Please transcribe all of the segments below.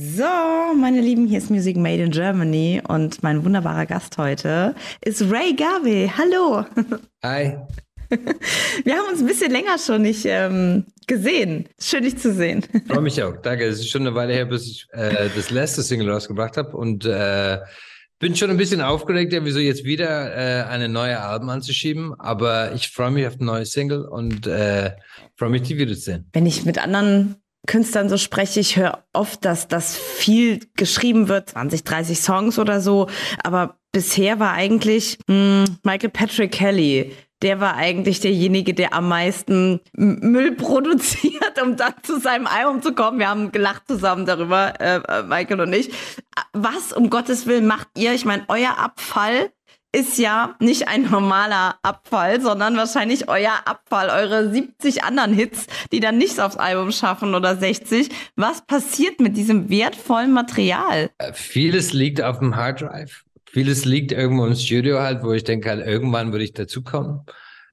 So, meine Lieben, hier ist Music Made in Germany und mein wunderbarer Gast heute ist Ray Garvey. Hallo. Hi. Wir haben uns ein bisschen länger schon nicht ähm, gesehen. Schön, dich zu sehen. Freue mich auch. Danke. Es ist schon eine Weile her, bis ich äh, das letzte Single rausgebracht habe und äh, bin schon ein bisschen aufgeregt, ja, wieso jetzt wieder äh, eine neue Alben anzuschieben. Aber ich freue mich auf eine neue Single und äh, freue mich, die wiederzusehen. Wenn ich mit anderen Künstlern so spreche, ich höre oft, dass das viel geschrieben wird, 20, 30 Songs oder so. Aber bisher war eigentlich mh, hm, Michael Patrick Kelly. Der war eigentlich derjenige, der am meisten Müll produziert, um dann zu seinem Album zu kommen. Wir haben gelacht zusammen darüber, äh, äh Michael und ich. Was um Gottes Willen macht ihr? Ich meine, euer Abfall ist ja nicht ein normaler Abfall, sondern wahrscheinlich euer Abfall, eure 70 anderen Hits, die dann nichts aufs Album schaffen oder 60. Was passiert mit diesem wertvollen Material? Äh, vieles liegt auf dem Hard Drive. Vieles liegt irgendwo im Studio halt, wo ich denke halt, irgendwann würde ich dazukommen.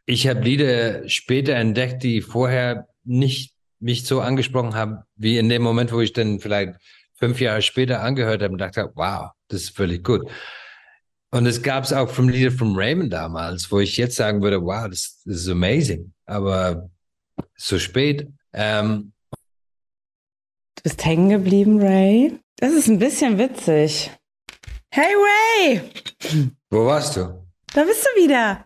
Ich habe Lieder später entdeckt, die vorher nicht mich so angesprochen haben, wie in dem Moment, wo ich dann vielleicht fünf Jahre später angehört habe und dachte, wow, das ist völlig gut. Und es gab es auch vom Lieder von Raymond damals, wo ich jetzt sagen würde, wow, das, das ist amazing. Aber so spät. Ähm, du bist hängen geblieben, Ray. Das ist ein bisschen witzig. Hey Ray! Wo warst du? Da bist du wieder.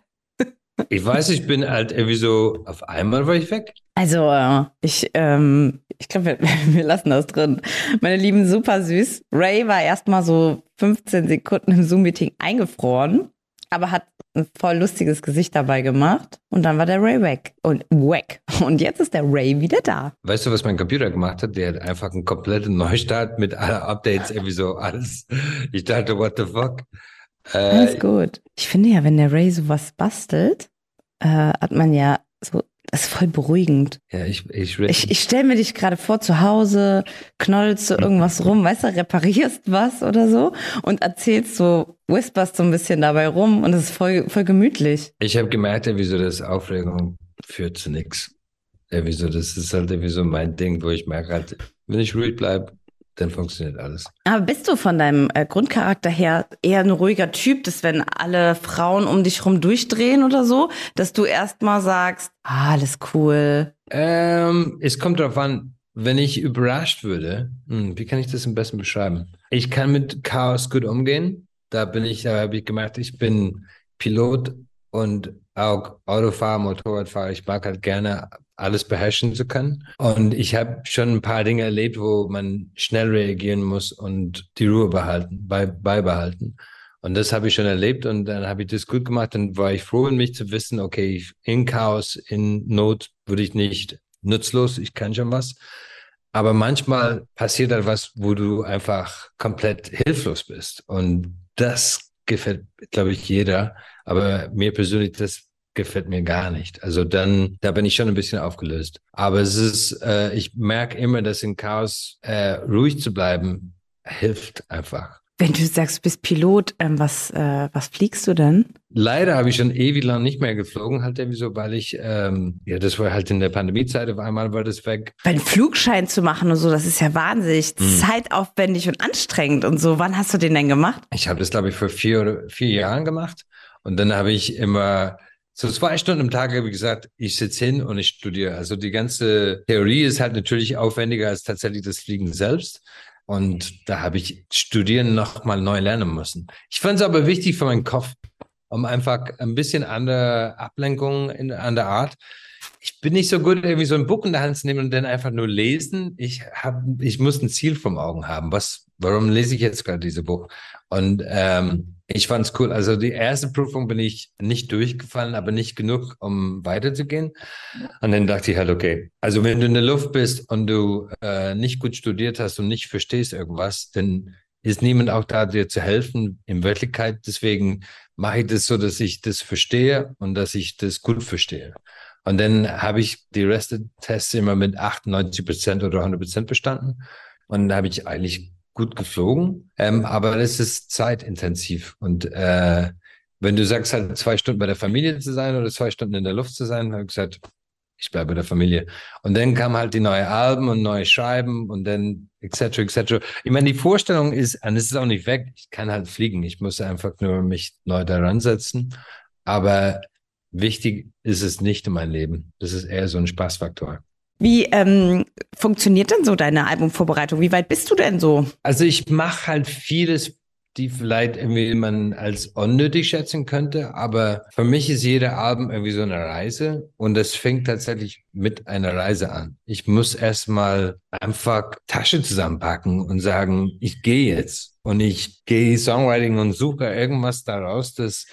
Ich weiß, ich bin halt irgendwie so, auf einmal war ich weg. Also, äh, ich, ähm, ich glaube, wir, wir, lassen das drin. Meine Lieben, super süß. Ray war erstmal so 15 Sekunden im Zoom-Meeting eingefroren, aber hat ein voll lustiges Gesicht dabei gemacht. Und dann war der Ray weg und weg. Und jetzt ist der Ray wieder da. Weißt du, was mein Computer gemacht hat? Der hat einfach einen kompletten Neustart mit aller Updates, irgendwie so alles. Ich dachte, what the fuck? Äh, alles gut. Ich finde ja, wenn der Ray sowas bastelt, äh, hat man ja so das ist voll beruhigend. Ja, ich, ich, ich, ich stelle mir dich gerade vor, zu Hause knoddelst du irgendwas rum, weißt du, reparierst was oder so und erzählst so, whisperst so ein bisschen dabei rum und es ist voll, voll gemütlich. Ich habe gemerkt, ja, wieso das Aufregung führt zu nichts. Ja, wieso, das ist halt irgendwie so mein Ding, wo ich merke halt, wenn ich ruhig bleibe, dann funktioniert alles. Aber bist du von deinem äh, Grundcharakter her eher ein ruhiger Typ, dass wenn alle Frauen um dich rum durchdrehen oder so, dass du erstmal sagst, ah, alles cool? Ähm, es kommt darauf an, wenn ich überrascht würde, hm, wie kann ich das am besten beschreiben? Ich kann mit Chaos gut umgehen. Da bin ich, da habe ich gemerkt, ich bin Pilot und auch Autofahrer, Motorradfahrer. Ich mag halt gerne alles beherrschen zu können. Und ich habe schon ein paar Dinge erlebt, wo man schnell reagieren muss und die Ruhe behalten, bei, beibehalten. Und das habe ich schon erlebt und dann habe ich das gut gemacht. Dann war ich froh in mich zu wissen, okay, in Chaos, in Not würde ich nicht nutzlos, ich kann schon was. Aber manchmal passiert halt was, wo du einfach komplett hilflos bist. Und das gefällt, glaube ich, jeder. Aber mir persönlich, das gefällt mir gar nicht. Also dann, da bin ich schon ein bisschen aufgelöst. Aber es ist, äh, ich merke immer, dass in Chaos äh, ruhig zu bleiben hilft einfach. Wenn du sagst, du bist Pilot, ähm, was, äh, was fliegst du denn? Leider habe ich schon ewig lang nicht mehr geflogen, halt irgendwie so, weil ich, ähm, ja, das war halt in der Pandemiezeit, auf einmal war das weg. Einen Flugschein zu machen und so, das ist ja wahnsinnig mhm. zeitaufwendig und anstrengend und so. Wann hast du den denn gemacht? Ich habe das, glaube ich, vor vier oder vier Jahren gemacht. Und dann habe ich immer so zwei Stunden am Tag ich gesagt, ich sitze hin und ich studiere. Also die ganze Theorie ist halt natürlich aufwendiger als tatsächlich das Fliegen selbst. Und da habe ich Studieren nochmal neu lernen müssen. Ich fand es aber wichtig für meinen Kopf, um einfach ein bisschen andere Ablenkung in, an der Art. Ich bin nicht so gut, irgendwie so ein Buch in der Hand zu nehmen und dann einfach nur lesen. Ich hab, ich muss ein Ziel vom Augen haben. Was, warum lese ich jetzt gerade dieses Buch? Und ähm, ich fand's cool. Also die erste Prüfung bin ich nicht durchgefallen, aber nicht genug, um weiterzugehen. Und dann dachte ich halt, okay, also wenn du in der Luft bist und du äh, nicht gut studiert hast und nicht verstehst irgendwas, dann ist niemand auch da, dir zu helfen in Wirklichkeit. Deswegen mache ich das so, dass ich das verstehe und dass ich das gut verstehe. Und dann habe ich die Rest der Tests immer mit 98 Prozent oder 100 Prozent bestanden. Und da habe ich eigentlich gut geflogen, ähm, aber es ist zeitintensiv. Und äh, wenn du sagst, halt zwei Stunden bei der Familie zu sein oder zwei Stunden in der Luft zu sein, habe ich gesagt, ich bleibe bei der Familie. Und dann kam halt die neue Alben und neue Schreiben und dann etc. etc. Ich meine, die Vorstellung ist, und es ist auch nicht weg, ich kann halt fliegen, ich muss einfach nur mich neu daran setzen. Aber wichtig ist es nicht in meinem Leben. Das ist eher so ein Spaßfaktor. Wie ähm, funktioniert denn so deine Albumvorbereitung? Wie weit bist du denn so? Also ich mache halt vieles die vielleicht irgendwie man als unnötig schätzen könnte. Aber für mich ist jeder Abend irgendwie so eine Reise und es fängt tatsächlich mit einer Reise an. Ich muss erstmal einfach Tasche zusammenpacken und sagen, ich gehe jetzt und ich gehe Songwriting und suche irgendwas daraus, das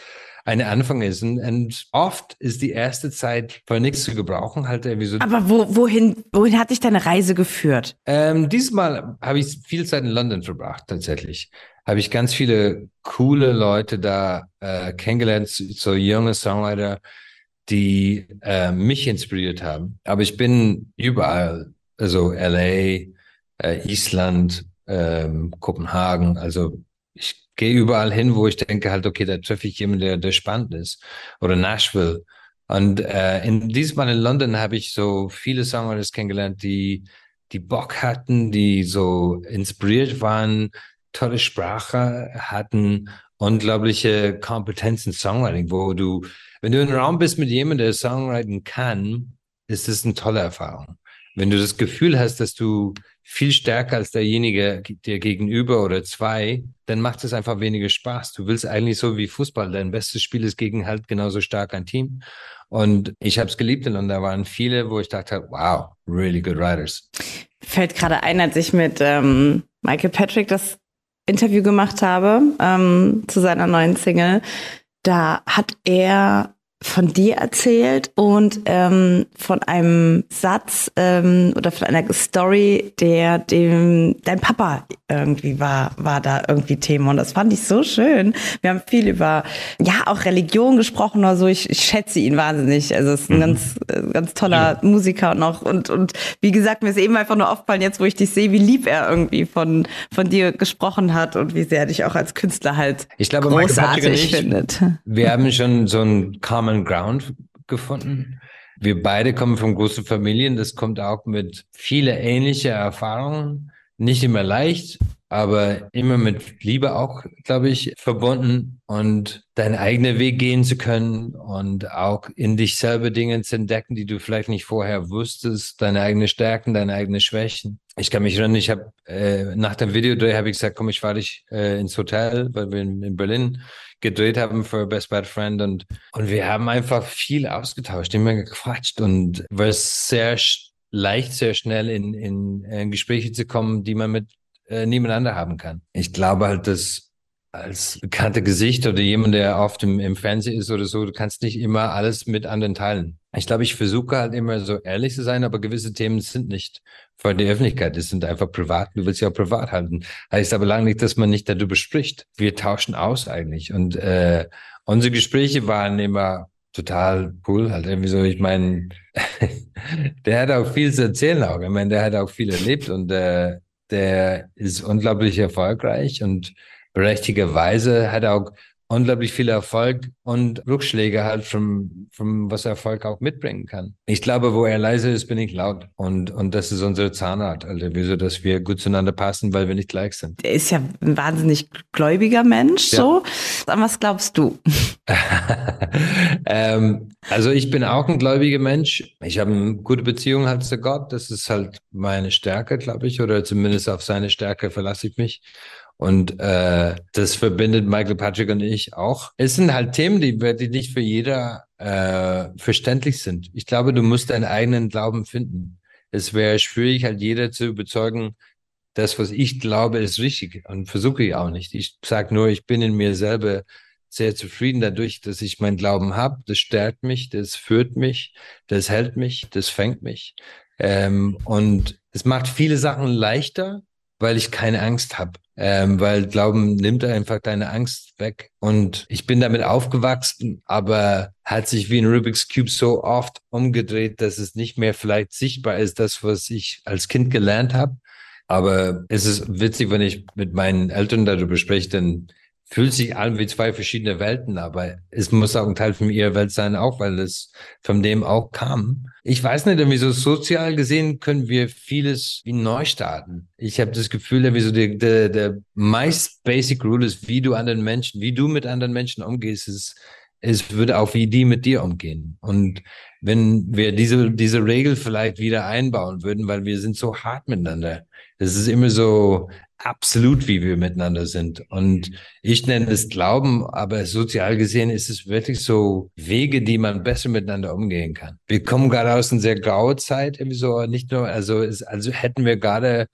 eine Anfang ist. Und, und, oft ist die erste Zeit für nichts zu gebrauchen, halt irgendwie so. Aber wo, wohin, wohin hat dich deine Reise geführt? Ähm, diesmal habe ich viel Zeit in London verbracht, tatsächlich habe ich ganz viele coole Leute da äh, kennengelernt, so junge Songwriter, die äh, mich inspiriert haben. Aber ich bin überall, also LA, äh, Island, ähm, Kopenhagen, also ich gehe überall hin, wo ich denke halt, okay, da treffe ich jemanden, der, der spannend ist. Oder Nashville. Und äh, in diesmal in London habe ich so viele Songwriters kennengelernt, die die Bock hatten, die so inspiriert waren, tolle Sprache, hatten unglaubliche Kompetenzen Songwriting, wo du, wenn du im Raum bist mit jemandem, der Songwriting kann, ist es eine tolle Erfahrung. Wenn du das Gefühl hast, dass du viel stärker als derjenige dir gegenüber oder zwei, dann macht es einfach weniger Spaß. Du willst eigentlich so wie Fußball, dein bestes Spiel ist gegen halt genauso stark ein Team. Und ich habe es geliebt und da waren viele, wo ich dachte, wow, really good writers. Fällt gerade ein, als ich mit ähm, Michael Patrick das Interview gemacht habe ähm, zu seiner neuen Single, da hat er von dir erzählt und ähm, von einem Satz ähm, oder von einer Story, der dem dein Papa irgendwie war, war da irgendwie Thema und das fand ich so schön. Wir haben viel über ja auch Religion gesprochen oder so. Ich, ich schätze ihn wahnsinnig. Also es ist ein mhm. ganz ganz toller ja. Musiker noch und und wie gesagt mir ist eben einfach nur aufgefallen jetzt, wo ich dich sehe, wie lieb er irgendwie von von dir gesprochen hat und wie sehr er dich auch als Künstler halt ich glaube, großartig ich, findet. Wir haben schon so ein Common Ground gefunden. Wir beide kommen von großen Familien. Das kommt auch mit viele ähnliche Erfahrungen. Nicht immer leicht, aber immer mit Liebe auch, glaube ich, verbunden und deinen eigenen Weg gehen zu können und auch in dich selber Dinge zu entdecken, die du vielleicht nicht vorher wusstest, deine eigenen Stärken, deine eigenen Schwächen. Ich kann mich erinnern, ich habe äh, nach dem Videodreh habe ich gesagt, komm, ich fahre dich äh, ins Hotel, weil wir in, in Berlin gedreht haben für Best Bad Friend und, und wir haben einfach viel ausgetauscht, immer gequatscht und war sehr leicht, sehr schnell in, in, in Gespräche zu kommen, die man mit äh, nebeneinander haben kann. Ich glaube halt, dass als bekannte Gesicht oder jemand, der oft im, im Fernsehen ist oder so, du kannst nicht immer alles mit anderen teilen. Ich glaube, ich versuche halt immer so ehrlich zu sein, aber gewisse Themen sind nicht für die Öffentlichkeit. Es sind einfach privat. Du willst ja auch privat halten. Heißt aber lange nicht, dass man nicht darüber spricht. Wir tauschen aus eigentlich. Und äh, unsere Gespräche waren immer total cool. Halt irgendwie so, ich meine, der hat auch viel zu erzählen auch. Ich meine, der hat auch viel erlebt und äh, der ist unglaublich erfolgreich und berechtigerweise hat er auch unglaublich viel Erfolg und Rückschläge halt vom, vom, was Erfolg auch mitbringen kann. Ich glaube, wo er leise ist, bin ich laut. Und, und das ist unsere Zahnart, also wieso, dass wir gut zueinander passen, weil wir nicht gleich sind. Er ist ja ein wahnsinnig gläubiger Mensch, ja. so. An was glaubst du? ähm, also ich bin auch ein gläubiger Mensch. Ich habe eine gute Beziehung halt zu Gott. Das ist halt meine Stärke, glaube ich, oder zumindest auf seine Stärke verlasse ich mich. Und äh, das verbindet Michael Patrick und ich auch. Es sind halt Themen, die, die nicht für jeder äh, verständlich sind. Ich glaube, du musst deinen eigenen Glauben finden. Es wäre schwierig, halt jeder zu überzeugen, das, was ich glaube, ist richtig und versuche ich auch nicht. Ich sage nur, ich bin in mir selber sehr zufrieden dadurch, dass ich meinen Glauben habe. Das stärkt mich, das führt mich, das hält mich, das fängt mich. Ähm, und es macht viele Sachen leichter, weil ich keine Angst habe. Ähm, weil Glauben nimmt einfach deine Angst weg. Und ich bin damit aufgewachsen, aber hat sich wie ein Rubik's Cube so oft umgedreht, dass es nicht mehr vielleicht sichtbar ist, das, was ich als Kind gelernt habe. Aber es ist witzig, wenn ich mit meinen Eltern darüber spreche, dann fühlt sich an wie zwei verschiedene Welten, aber es muss auch ein Teil von ihrer Welt sein, auch weil es von dem auch kam. Ich weiß nicht, wieso sozial gesehen können wir vieles wie neu starten. Ich habe das Gefühl, wieso der, der, der meist basic rule ist, wie du anderen Menschen, wie du mit anderen Menschen umgehst, ist, es würde auch wie die mit dir umgehen. Und wenn wir diese, diese Regel vielleicht wieder einbauen würden, weil wir sind so hart miteinander. Es ist immer so, absolut, wie wir miteinander sind. Und ich nenne es Glauben, aber sozial gesehen ist es wirklich so Wege, die man besser miteinander umgehen kann. Wir kommen gerade aus einer sehr graue Zeit, irgendwie so, nicht nur, also, es, also hätten wir gerade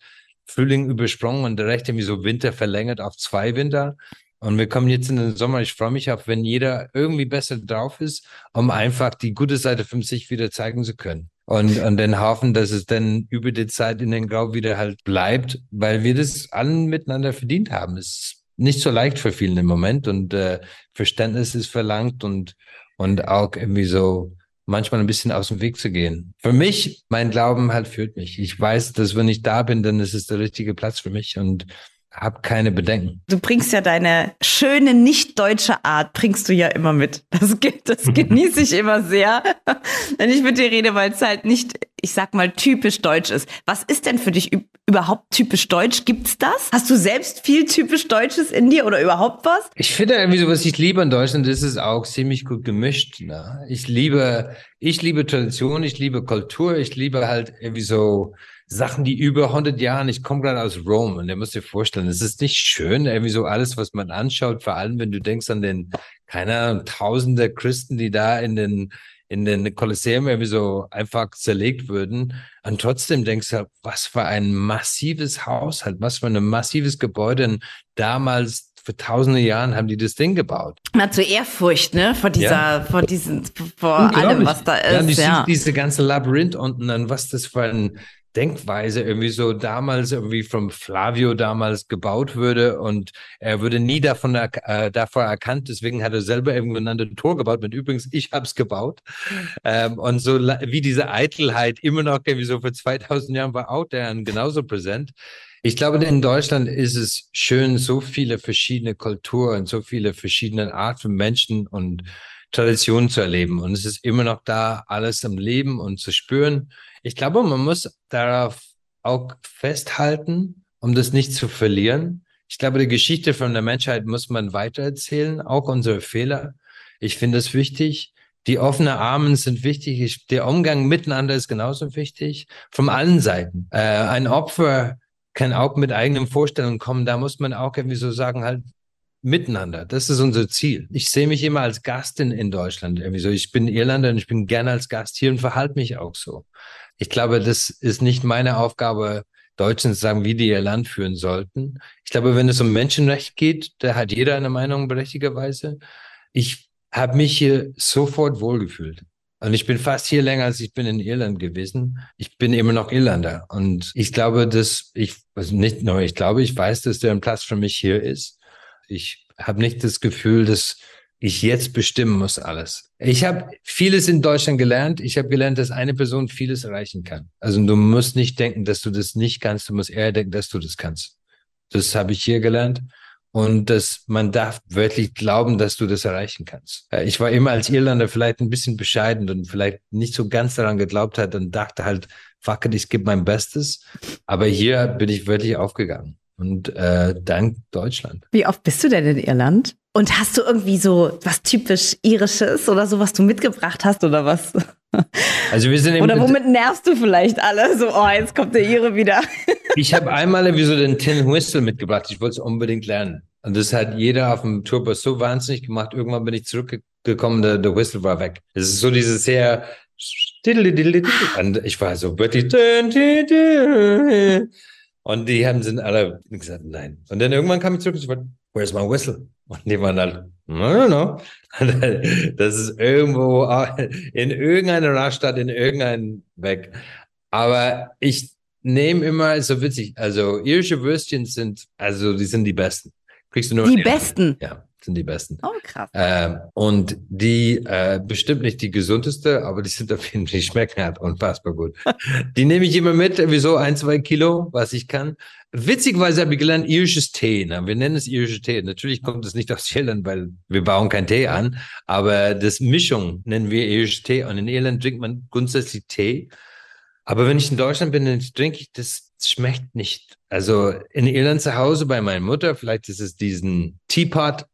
Frühling übersprungen und recht irgendwie so Winter verlängert auf zwei Winter. Und wir kommen jetzt in den Sommer. Ich freue mich auf, wenn jeder irgendwie besser drauf ist, um einfach die gute Seite von sich wieder zeigen zu können und, und dann hoffen, dass es dann über die Zeit in den Grau wieder halt bleibt, weil wir das allen miteinander verdient haben. Es ist nicht so leicht für vielen im Moment und äh, Verständnis ist verlangt und, und auch irgendwie so manchmal ein bisschen aus dem Weg zu gehen. Für mich, mein Glauben halt führt mich. Ich weiß, dass wenn ich da bin, dann ist es der richtige Platz für mich und hab keine Bedenken. Du bringst ja deine schöne nicht-deutsche Art, bringst du ja immer mit. Das, das genieße ich immer sehr, wenn ich mit dir rede, weil es halt nicht, ich sag mal, typisch deutsch ist. Was ist denn für dich überhaupt typisch deutsch? Gibt's das? Hast du selbst viel typisch Deutsches in dir oder überhaupt was? Ich finde irgendwie so, was ich liebe in Deutschland, ist es auch ziemlich gut gemischt. Ne? Ich liebe, ich liebe Tradition, ich liebe Kultur, ich liebe halt irgendwie so, Sachen, die über 100 Jahren, ich komme gerade aus Rom und ihr müsst dir vorstellen, es ist nicht schön, irgendwie so alles, was man anschaut, vor allem wenn du denkst an den, keine Ahnung, tausende Christen, die da in den, in den Kolosseum irgendwie so einfach zerlegt würden. Und trotzdem denkst du, was für ein massives Haus halt, was für ein massives Gebäude. Und damals vor tausende Jahren haben die das Ding gebaut. Man hat so Ehrfurcht, ne, vor dieser, ja. vor diesen, vor allem, was da ist. Ja, die ja. diese ganze Labyrinth unten, dann was das für ein Denkweise irgendwie so damals irgendwie vom Flavio damals gebaut würde und er würde nie davon, äh, davon erkannt, deswegen hat er selber irgendwann ein Tor gebaut mit übrigens, ich hab's gebaut ähm, und so wie diese Eitelheit immer noch irgendwie so vor 2000 Jahren war auch der genauso präsent. Ich glaube, in Deutschland ist es schön, so viele verschiedene Kulturen, so viele verschiedene Art von Menschen und Traditionen zu erleben und es ist immer noch da, alles im Leben und zu spüren. Ich glaube, man muss darauf auch festhalten, um das nicht zu verlieren. Ich glaube, die Geschichte von der Menschheit muss man weitererzählen, auch unsere Fehler. Ich finde es wichtig. Die offenen Armen sind wichtig. Ich, der Umgang miteinander ist genauso wichtig. Von allen Seiten. Äh, ein Opfer kann auch mit eigenen Vorstellungen kommen. Da muss man auch irgendwie so sagen, halt, miteinander. Das ist unser Ziel. Ich sehe mich immer als Gast in, in Deutschland. Irgendwie so. Ich bin Irlander und ich bin gerne als Gast hier und verhalte mich auch so. Ich glaube, das ist nicht meine Aufgabe, Deutschen zu sagen, wie die ihr Land führen sollten. Ich glaube, wenn es um Menschenrecht geht, da hat jeder eine Meinung berechtigerweise. Ich habe mich hier sofort wohlgefühlt. Und ich bin fast hier länger, als ich bin in Irland gewesen. Ich bin immer noch Irlander. Und ich glaube, dass ich, also nicht nur, ich glaube, ich weiß, dass der ein Platz für mich hier ist. Ich habe nicht das Gefühl, dass ich jetzt bestimmen muss alles. Ich habe vieles in Deutschland gelernt. Ich habe gelernt, dass eine Person vieles erreichen kann. Also du musst nicht denken, dass du das nicht kannst. Du musst eher denken, dass du das kannst. Das habe ich hier gelernt. Und dass man darf wirklich glauben, dass du das erreichen kannst. Äh, ich war immer als Irlander vielleicht ein bisschen bescheiden und vielleicht nicht so ganz daran geglaubt hat und dachte halt, fuck it, ich gebe mein Bestes. Aber hier bin ich wirklich aufgegangen. Und äh, dank Deutschland. Wie oft bist du denn in Irland? Und hast du irgendwie so was typisch irisches oder so, was du mitgebracht hast oder was? Also wir sind oder womit nervst du vielleicht alle? So, oh, jetzt kommt der Ire wieder. Ich habe einmal irgendwie so den Tin Whistle mitgebracht. Ich wollte es unbedingt lernen. Und das hat jeder auf dem Tourbus so wahnsinnig gemacht. Irgendwann bin ich zurückgekommen, der, der Whistle war weg. Es ist so dieses sehr und ich war so wirklich und die haben sind alle gesagt, nein. Und dann irgendwann kam ich zurück und ich war, where's my whistle? Und die waren halt, no, no, no. Das ist irgendwo in irgendeiner Raststadt, in irgendein weg. Aber ich nehme immer, so witzig, also irische Würstchen sind, also die sind die besten. Kriegst du nur die besten? Ja sind die besten. Oh, krass. Ähm, und die äh, bestimmt nicht die gesundeste, aber die sind auf jeden Fall, die schmecken halt unfassbar gut. die nehme ich immer mit, wieso ein, zwei Kilo, was ich kann. witzigerweise habe ich gelernt, irisches Tee. Ne? Wir nennen es irisches Tee. Natürlich kommt es nicht aus Irland, weil wir bauen keinen Tee an. Aber das Mischung nennen wir irisches Tee. Und in Irland trinkt man grundsätzlich Tee. Aber wenn ich in Deutschland bin, dann trinke ich, das schmeckt nicht. Also in Irland zu Hause bei meiner Mutter, vielleicht ist es diesen Teapot,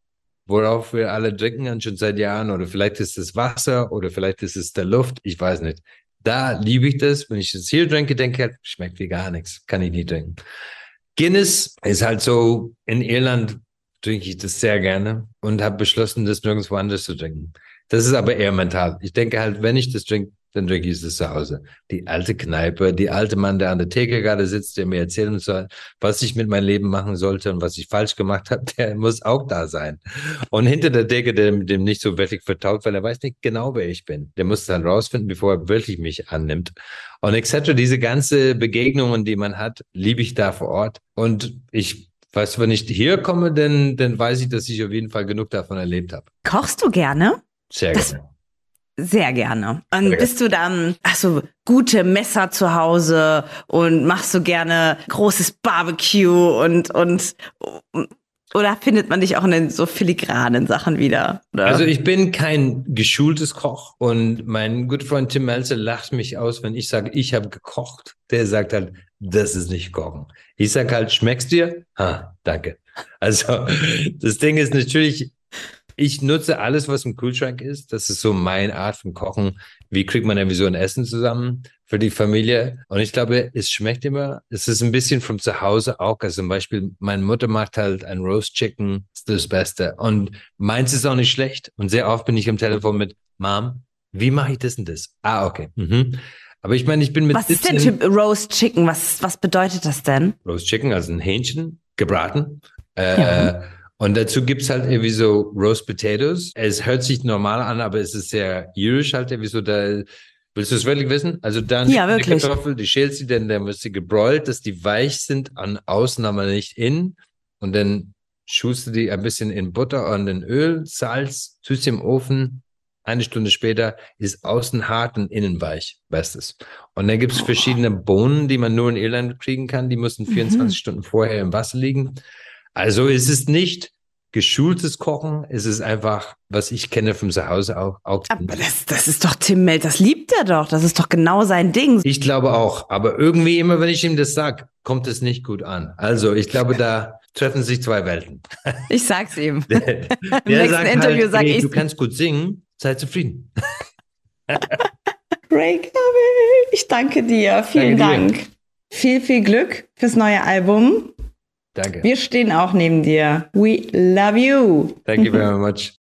worauf wir alle trinken schon seit Jahren. Oder vielleicht ist es Wasser oder vielleicht ist es der Luft. Ich weiß nicht. Da liebe ich das. Wenn ich das hier trinke, denke ich, schmeckt wie gar nichts. Kann ich nicht trinken. Guinness ist halt so, in Irland trinke ich das sehr gerne und habe beschlossen, das nirgendwo anders zu trinken. Das ist aber eher mental. Ich denke halt, wenn ich das trinke, dann ich das zu Hause. Die alte Kneipe, die alte Mann, der an der Theke gerade sitzt, der mir erzählen soll, was ich mit meinem Leben machen sollte und was ich falsch gemacht habe, der muss auch da sein. Und hinter der Theke, der dem nicht so wirklich vertraut, weil er weiß nicht genau, wer ich bin. Der muss dann rausfinden, bevor er wirklich mich annimmt. Und etc. Diese ganze Begegnungen, die man hat, liebe ich da vor Ort. Und ich weiß, wenn ich hier komme, dann, dann weiß ich, dass ich auf jeden Fall genug davon erlebt habe. Kochst du gerne? Sehr das, gerne. Sehr gerne. Und sehr bist du dann, hast du gute Messer zu Hause und machst du gerne großes Barbecue und, und, oder findet man dich auch in den so filigranen Sachen wieder? Oder? Also ich bin kein geschultes Koch und mein guter Freund Tim Melzer lacht mich aus, wenn ich sage, ich habe gekocht. Der sagt halt, das ist nicht kochen. Ich sage halt, schmeckst dir? Ha, danke. Also das Ding ist natürlich, ich nutze alles, was im Kühlschrank ist. Das ist so meine Art von Kochen. Wie kriegt man irgendwie so ein Essen zusammen für die Familie? Und ich glaube, es schmeckt immer. Es ist ein bisschen von zu Hause auch. Also zum Beispiel, meine Mutter macht halt ein Roast Chicken. Das ist das Beste. Und meins ist auch nicht schlecht. Und sehr oft bin ich am Telefon mit, Mom, wie mache ich das und das? Ah, okay. Mhm. Aber ich meine, ich bin mit. Was ist denn Typ Roast Chicken? Was, was bedeutet das denn? Roast Chicken, also ein Hähnchen, gebraten. Äh, ja. Und dazu gibt's halt irgendwie so Roast Potatoes. Es hört sich normal an, aber es ist sehr irisch halt irgendwie so da. Willst du es wirklich wissen? Also dann ja, die Kartoffel, die schälst sie, dann, dann wird sie gebräult, dass die weich sind an außen, aber nicht innen. Und dann schust du die ein bisschen in Butter und in Öl, Salz, sie im Ofen. Eine Stunde später ist außen hart und innen weich. Bestes. Und dann gibt's verschiedene Bohnen, die man nur in Irland kriegen kann. Die müssen 24 mhm. Stunden vorher im Wasser liegen. Also ist es nicht geschultes Kochen, ist es einfach, was ich kenne vom Zuhause auch. auch aber das, das ist doch Tim Melt, das liebt er doch. Das ist doch genau sein Ding. Ich glaube auch. Aber irgendwie immer, wenn ich ihm das sage, kommt es nicht gut an. Also ich glaube, da treffen sich zwei Welten. Ich sag's ihm. der, Im nächsten sagt Interview halt, sag hey, ich. Du kannst gut singen, sei zufrieden. Ray ich danke dir. Vielen danke Dank. Dir. Viel, viel Glück fürs neue Album. Danke. Wir stehen auch neben dir. We love you. Thank you very much.